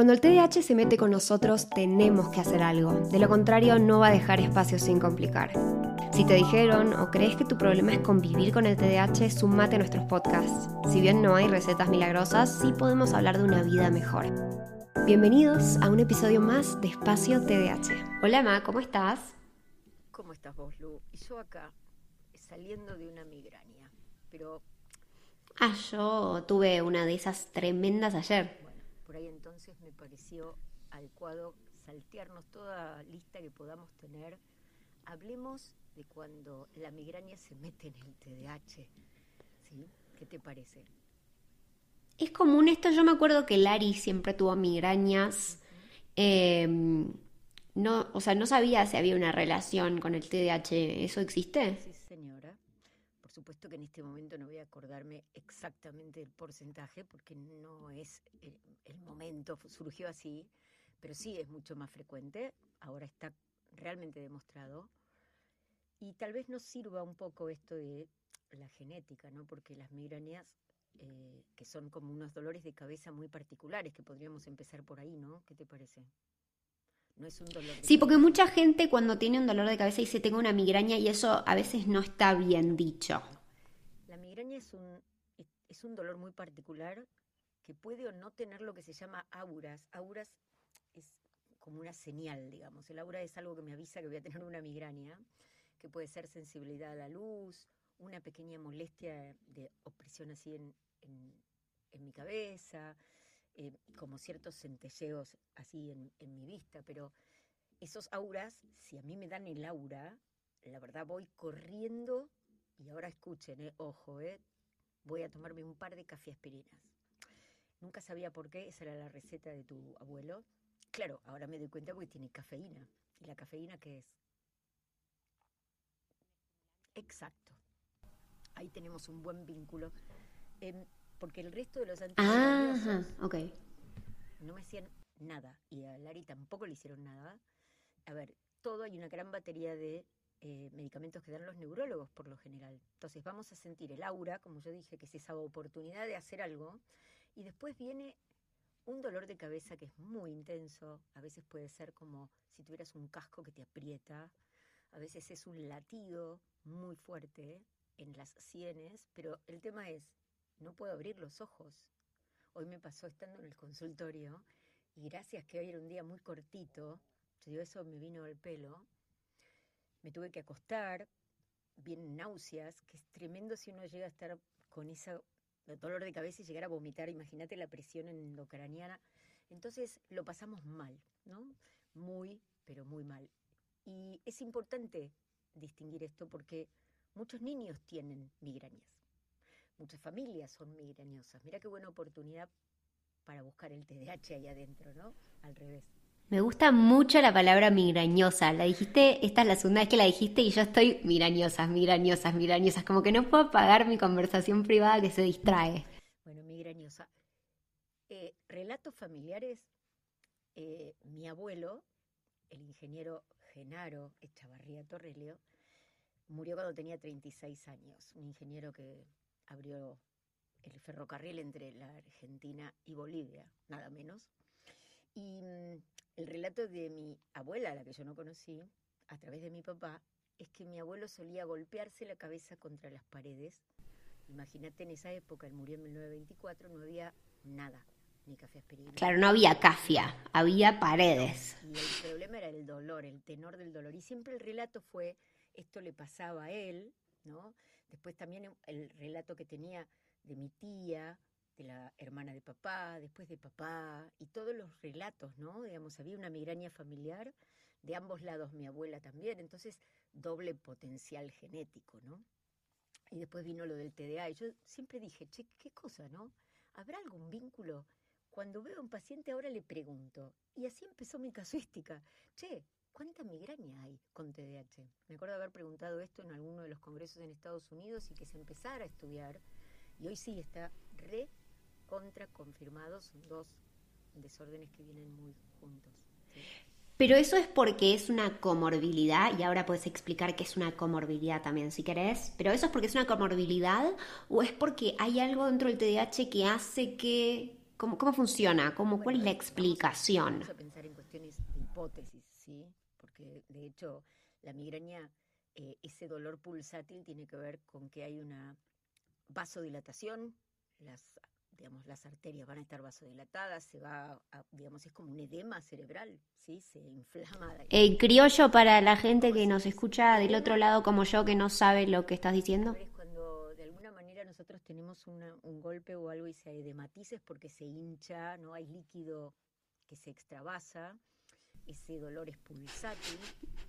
Cuando el TDAH se mete con nosotros, tenemos que hacer algo. De lo contrario, no va a dejar espacio sin complicar. Si te dijeron o crees que tu problema es convivir con el TDAH, sumate a nuestros podcasts. Si bien no hay recetas milagrosas, sí podemos hablar de una vida mejor. Bienvenidos a un episodio más de Espacio TDAH. Hola, Ma, ¿cómo estás? ¿Cómo estás vos, Lu? Y yo acá, saliendo de una migraña, pero... Ah, yo tuve una de esas tremendas ayer. Por ahí entonces me pareció adecuado saltearnos toda lista que podamos tener. Hablemos de cuando la migraña se mete en el TDAH. ¿Sí? ¿Qué te parece? Es común esto, yo me acuerdo que Lari siempre tuvo migrañas. Em, no, o sea, no sabía si había una relación con el TDAH. ¿Eso existe? Sí, señora. Por supuesto que en este momento no voy a acordarme exactamente del porcentaje porque no es el, el momento, surgió así, pero sí es mucho más frecuente. Ahora está realmente demostrado. Y tal vez nos sirva un poco esto de la genética, ¿no? Porque las migrañas, eh, que son como unos dolores de cabeza muy particulares, que podríamos empezar por ahí, ¿no? ¿Qué te parece? No es un dolor de Sí, porque mucha gente cuando tiene un dolor de cabeza dice tengo una migraña y eso a veces no está bien dicho. La migraña es un, es un dolor muy particular que puede o no tener lo que se llama auras. Auras es como una señal, digamos. El aura es algo que me avisa que voy a tener una migraña que puede ser sensibilidad a la luz, una pequeña molestia de opresión así en, en, mi cabeza, eh, como ciertos centelleos así en, mi vista, pero esos auras, si a mí me dan el aura, la verdad voy corriendo y ahora escuchen, eh, ojo, eh, voy a tomarme un par de café aspirinas. Nunca sabía por qué, esa era la receta de tu abuelo. Claro, ahora me doy cuenta porque tiene cafeína. ¿Y la cafeína qué es? Exacto. Ahí tenemos un buen vínculo. Em, porque el resto de los antibióticos okay. no me hacían nada. Y a Lari tampoco le hicieron nada. A ver, todo hay una gran batería de eh, medicamentos que dan los neurólogos por lo general. Entonces vamos a sentir el aura, como yo dije, que es esa oportunidad de hacer algo. Y después viene un dolor de cabeza que es muy intenso. A veces puede ser como si tuvieras un casco que te aprieta. A veces es un latido muy fuerte en las sienes, pero el tema es, no puedo abrir los ojos. Hoy me pasó estando en el consultorio y gracias que hoy era un día muy cortito, yo digo, eso me vino al pelo, me tuve que acostar, vienen náuseas, que es tremendo si uno llega a estar con ese dolor de cabeza y llegar a vomitar, imagínate la presión endocraniana. Entonces lo pasamos mal, ¿no? Muy, pero muy mal. Y es importante distinguir esto porque muchos niños tienen migrañas. Muchas familias son migrañosas. Mira qué buena oportunidad para buscar el TDAH ahí adentro, ¿no? Al revés. Me gusta mucho la palabra migrañosa. La dijiste, esta es la segunda vez que la dijiste y yo estoy migrañosas, migrañosas, migrañosas. Como que no puedo apagar mi conversación privada que se distrae. Bueno, migrañosa. Eh, relatos familiares. Eh, mi abuelo, el ingeniero Genaro Echavarría Torrelio, murió cuando tenía 36 años, un ingeniero que abrió el ferrocarril entre la Argentina y Bolivia, nada menos. Y mm, el relato de mi abuela, la que yo no conocí, a través de mi papá, es que mi abuelo solía golpearse la cabeza contra las paredes. Imagínate, en esa época, él murió en 1924, no había nada, ni café aspirina. Claro, no había cafia, había paredes. Y el problema era el dolor, el tenor del dolor. Y siempre el relato fue, esto le pasaba a él, Después también el relato que tenía de mi tía, de la hermana de papá, después de papá, y todos los relatos, ¿no? Digamos, había una migraña familiar de ambos lados, mi abuela también, entonces doble potencial genético, ¿no? Y después vino lo del TDA, y yo siempre dije, che, ¿qué cosa, no? ¿Habrá algún vínculo cuando veo a un paciente ahora le pregunto, y así empezó mi casuística, che, ¿cuánta migraña hay con TDAH? Me acuerdo de haber preguntado esto en alguno de los congresos en Estados Unidos y que se empezara a estudiar, y hoy sí está re contra confirmado, son dos desórdenes que vienen muy juntos. Pero eso es porque es una comorbilidad, y ahora puedes explicar qué es una comorbilidad también si querés, pero eso es porque es una comorbilidad o es porque hay algo dentro del TDAH que hace que ¿Cómo, cómo funciona? ¿Cómo, ¿Cuál es la explicación? Vamos a pensar en cuestiones de hipótesis, ¿sí? Porque de hecho la migraña, eh, ese dolor pulsátil tiene que ver con que hay una vasodilatación, las, digamos, las arterias van a estar vasodilatadas, se va, a- digamos, es como un edema cerebral, ¿sí? Se inflama. la- El criollo para la gente que nos es escucha del otro lado como yo que no sabe lo que estás diciendo. Cuando de alguna manera nosotros tenemos una- un golpe o algo y se edematiza es porque se hincha, no hay líquido que se extravasa, ese dolor es pulsátil,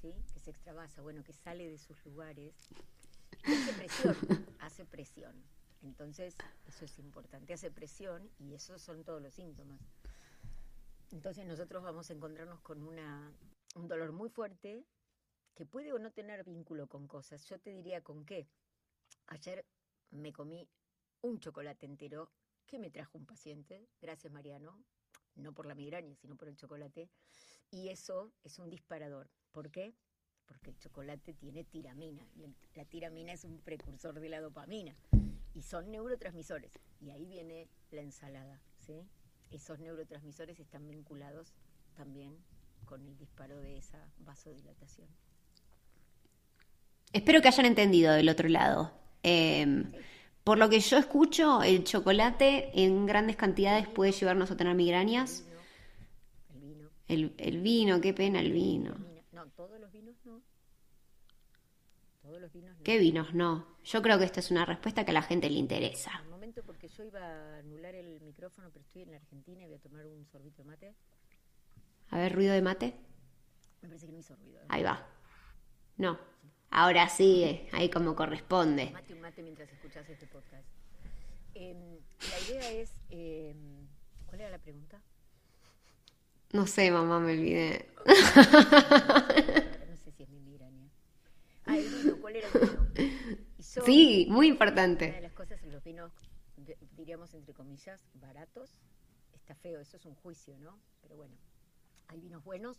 ¿sí? que se extravasa, bueno, que sale de sus lugares, hace presión, hace presión. Entonces, eso es importante, hace presión y esos son todos los síntomas. Entonces nosotros vamos a encontrarnos con una, un dolor muy fuerte que puede o no tener vínculo con cosas. Yo te diría con qué. Ayer me comí un chocolate entero que me trajo un paciente, gracias Mariano, no por la migraña, sino por el chocolate, y eso es un disparador. ¿Por qué? Porque el chocolate tiene tiramina, y el- la tiramina es un precursor de la dopamina, y son neurotransmisores, y ahí viene la ensalada, ¿sí? Esos neurotransmisores están vinculados también con el disparo de esa vasodilatación. Espero que hayan entendido del otro lado. Eh, por lo que yo escucho, el chocolate en grandes cantidades puede llevarnos a tener migrañas. El vino, El, vino, qué pena el vino. No, todos los vinos no. Todos los vinos no. ¿Qué vinos? No. Yo creo que esta es una respuesta que a la gente le interesa. Un momento porque yo iba a anular el micrófono, pero estoy en la Argentina y voy a tomar un sorbito de mate. A ver, ruido de mate. Me parece que no hizo ruido. Ahí va. No. Ahora sí, ahí como corresponde. Mate un mate mientras escuchas este podcast. Em, la idea es... em, ¿Cuál era la pregunta? No sé, mamá, me olvidé. No sé si es mi migraña. Ah, el vino. ¿Cuál era el vino? Y Sí, muy Una de importante. las cosas en los vinos, diríamos entre comillas, baratos, está feo, eso es un juicio, ¿no? Pero bueno, hay vinos buenos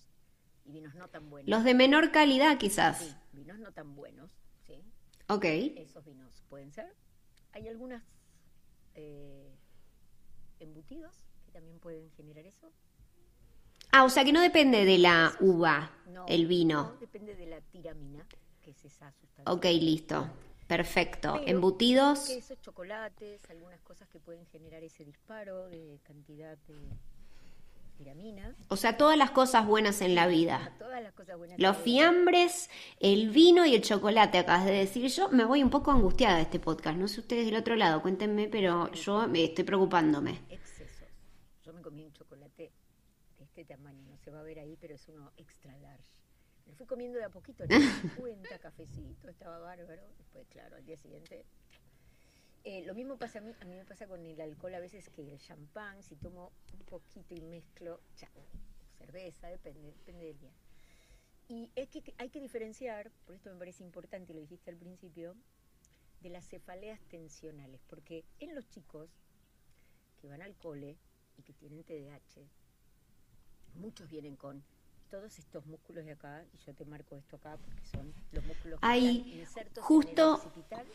y vinos no tan buenos. Los de menor calidad, Sí, quizás. vinos no tan buenos, ¿sí? Ok. Esos vinos pueden ser. Hay algunas eh, embutidos que también pueden generar eso. Ah, o sea que no depende de la uva, No, el vino. no, depende de la tiramina, que es esa sustancia. Ok, listo. Perfecto. Pero Embutidos. Quesos, chocolates, algunas cosas que pueden generar ese disparo de cantidad de. O sea, todas las cosas buenas en la vida. Todas las cosas buenas. Los fiambres, el vino y el chocolate, acabas de decir. Yo me voy un poco angustiada de este podcast. No sé ustedes del otro lado, cuéntenme, pero yo me estoy preocupándome. Excesos. Yo me comí un chocolate de este tamaño, no se va a ver ahí, pero es uno extra large. Me fui comiendo de a poquito, no me cuenta, cafecito, estaba bárbaro. Después, claro, al día siguiente. Eh, lo mismo pasa a mí, a mí me pasa con el alcohol a veces que el champán, si tomo un poquito y mezclo, chao, cerveza, depende, depende del día. Y es que hay que diferenciar, por esto me parece importante, lo dijiste al principio, de las cefaleas tensionales, porque en los chicos que van al cole y que tienen TDAH, muchos vienen con todos estos músculos de acá, y yo te marco esto acá porque son los músculos que Ahí, están insertos justo- en el occipital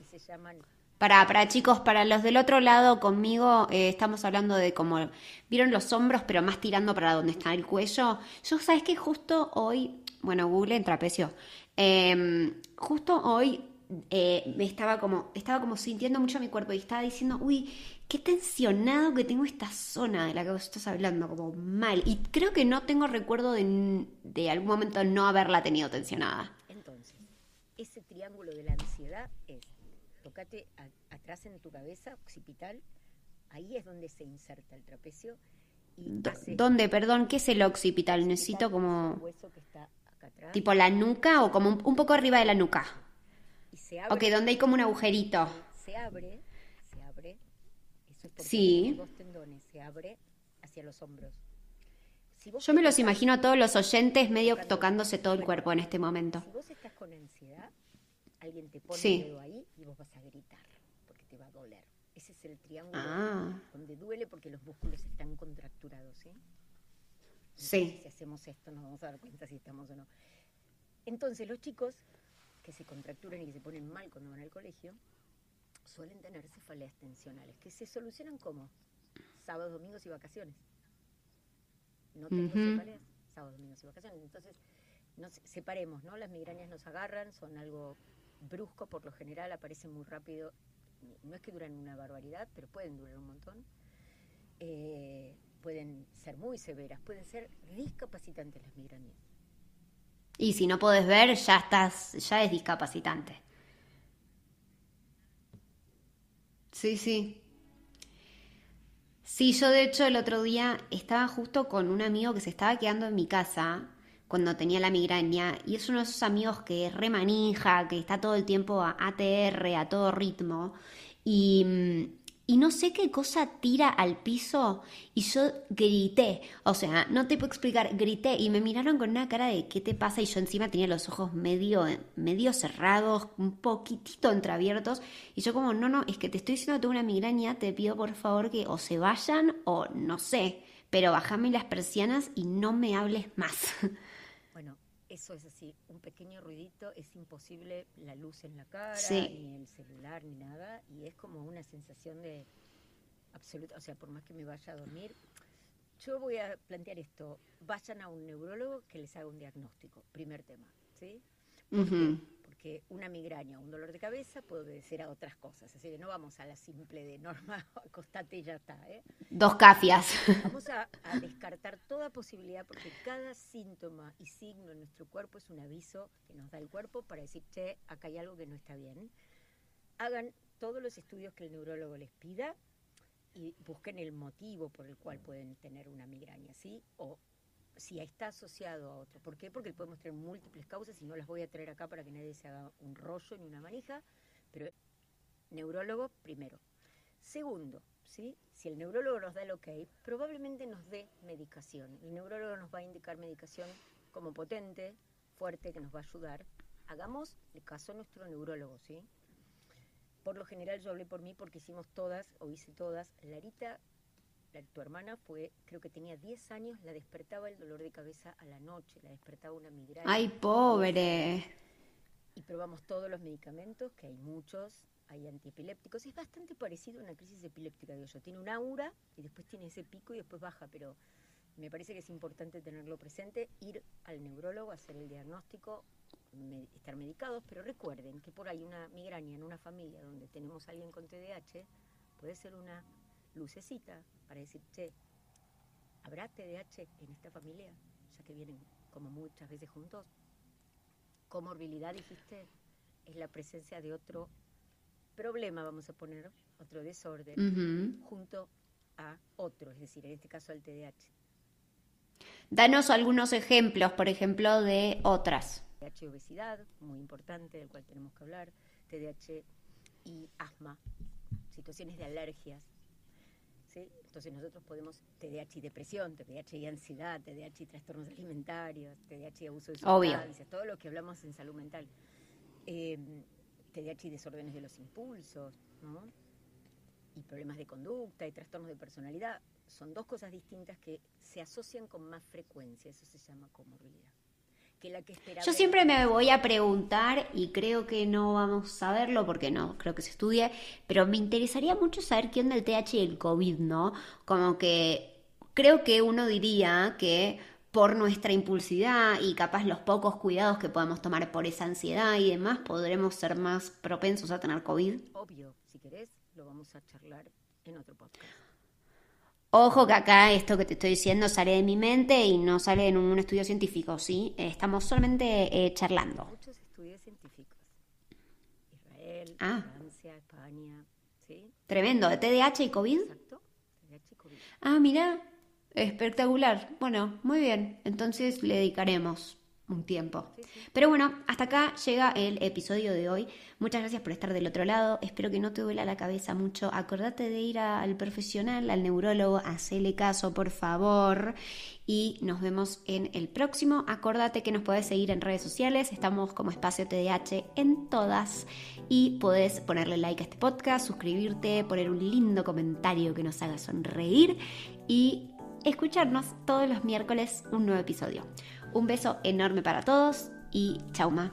y se llaman Para, para chicos, para los del otro lado conmigo, eh, estamos hablando de como, ¿vieron los hombros, pero más tirando para donde está el cuello? Yo, ¿sabes que Justo hoy, bueno, Google en trapecio, eh, justo hoy eh, me estaba como, estaba como sintiendo mucho mi cuerpo y estaba diciendo, uy, qué tensionado que tengo esta zona de la que vos estás hablando, como mal. Y creo que no tengo recuerdo de, de algún momento no haberla tenido tensionada. Entonces, ese triángulo de la ansiedad es, a- atrás en tu cabeza, occipital, ahí es donde se inserta el trapecio y hace- ¿Dónde, perdón? ¿Qué es el occipital? occipital Necesito es como... hueso que está acá atrás Tipo la nuca o como un, un poco arriba de la nuca. y se abre, Ok, donde hay como un agujerito. se abre, se abre, eso es porque Sí. tendones, se abre hacia los hombros. Si Yo me los imagino a todos los oyentes medio tocándose todo el cuerpo en este momento. Si vos estás con ansiedad, alguien te pone Sí. el dedo ahí y vos vas a gritar porque te va a doler. Ese es el triángulo Ah, donde duele porque los músculos están contracturados, ¿sí? sí. Si hacemos esto nos vamos a dar cuenta si estamos o no. Entonces los chicos que se contracturan y que se ponen mal cuando van al colegio suelen tener cefaleas tensionales que se solucionan como sábados, domingos y vacaciones. No tengo cefaleas, sábados, domingos y vacaciones. Entonces, nos separemos, ¿no? Las migrañas nos agarran, son algo brusco, por lo general aparecen muy rápido. No es que duran una barbaridad, pero pueden durar un montón. Eh, pueden ser muy severas, pueden ser discapacitantes las migrañas. Y si no puedes ver, ya estás, ya es discapacitante. Sí, sí. Sí, yo de hecho el otro día estaba justo con un amigo que se estaba quedando en mi casa cuando tenía la migraña y es uno de esos amigos que remanija, que está todo el tiempo a ATR, a todo ritmo y mm, y no sé qué cosa tira al piso y yo grité, o sea, no te puedo explicar, grité y me miraron con una cara de ¿qué te pasa? Y yo encima tenía los ojos medio, medio cerrados, un poquitito entreabiertos y yo como, no, no, es que te estoy diciendo que tengo una migraña, te pido por favor que o se vayan o no sé, pero bájame las persianas y no me hables más. eso es así, un pequeño ruidito, es imposible la luz en la cara, ni el celular, ni nada, y es como una sensación de absoluta, o sea, por más que me vaya a dormir, yo voy a plantear esto, vayan a un neurólogo que les haga un diagnóstico, primer tema, ¿sí? Que una migraña o un dolor de cabeza puede obedecer a otras cosas. Así que no vamos a la simple de norma, acostate y ya está. ¿eh? Dos cafias. Vamos a, descartar toda posibilidad porque cada síntoma y signo en nuestro cuerpo es un aviso que nos da el cuerpo para decir, che, acá hay algo que no está bien. Hagan todos los estudios que el neurólogo les pida y busquen el motivo por el cual pueden tener una migraña, ¿sí? O si está asociado a otro. ¿Por qué? Porque podemos tener múltiples causas y no las voy a traer acá para que nadie se haga un rollo ni una manija, pero neurólogo primero. Segundo, ¿sí? si el neurólogo nos da el ok, probablemente nos dé medicación. El neurólogo nos va a indicar medicación como potente, fuerte, que nos va a ayudar. Hagamos el caso a nuestro neurólogo, ¿sí? Por lo general yo hablé por mí porque hicimos todas, o hice todas. Larita tu hermana fue, creo que tenía 10 años, la despertaba el dolor de cabeza a la noche, la despertaba una migraña. ¡Ay, pobre! Y probamos todos los medicamentos, que hay muchos, hay antiepilépticos. Es bastante parecido a una crisis epiléptica, digo yo. Tiene un aura y después tiene ese pico y después baja, pero me parece que es importante tenerlo presente, ir al neurólogo, hacer el diagnóstico, estar medicados, pero recuerden que por ahí una migraña en una familia donde tenemos a alguien con TDAH puede ser una lucecita para decir, che, ¿habrá TDAH en esta familia? Ya que vienen como muchas veces juntos. Comorbilidad, dijiste, es la presencia de otro problema, vamos a poner, otro desorden, junto a otro, es decir, en este caso al TDAH. Danos algunos ejemplos, por ejemplo, de otras. TDAH obesidad, muy importante, del cual tenemos que hablar, TDAH y asma, situaciones de alergias, entonces nosotros podemos TDAH y depresión, TDAH y ansiedad, TDAH y trastornos alimentarios, TDAH y abuso de sustancias, todo lo que hablamos en salud mental. Eh, em, TDAH y desórdenes de los impulsos, ¿no? Y problemas de conducta y trastornos de personalidad. Son dos cosas distintas que se asocian con más frecuencia, eso se llama comorbilidad. Yo siempre me voy a preguntar, y creo que no vamos a verlo porque no creo que se estudie, pero me interesaría mucho saber qué onda el TH y el COVID, ¿no? Como que creo que uno diría que por nuestra impulsividad y capaz los pocos cuidados que podemos tomar por esa ansiedad y demás, podremos ser más propensos a tener COVID. Obvio, si querés, lo vamos a charlar en otro podcast. Ojo que acá esto que te estoy diciendo sale de mi mente y no sale en un estudio científico, ¿sí? Estamos solamente eh, charlando. Muchos estudios científicos. Israel, ah. Francia, España, ¿sí? Tremendo, ¿de TDAH y COVID? Exacto, TDAH y COVID. Ah, mira, espectacular. Bueno, muy bien, entonces le dedicaremos un tiempo. Pero bueno, hasta acá llega el episodio de hoy. Muchas gracias por estar del otro lado. Espero que no te duela la cabeza mucho. Acordate de ir al profesional, al neurólogo, hacele caso, por favor. Y nos vemos en el próximo. Acordate que nos podés seguir en redes sociales. Estamos como Espacio TDH en todas. Y podés ponerle like a este podcast, suscribirte, poner un lindo comentario que nos haga sonreír. Y escucharnos todos los miércoles un nuevo episodio. Un beso enorme para todos y chau ma.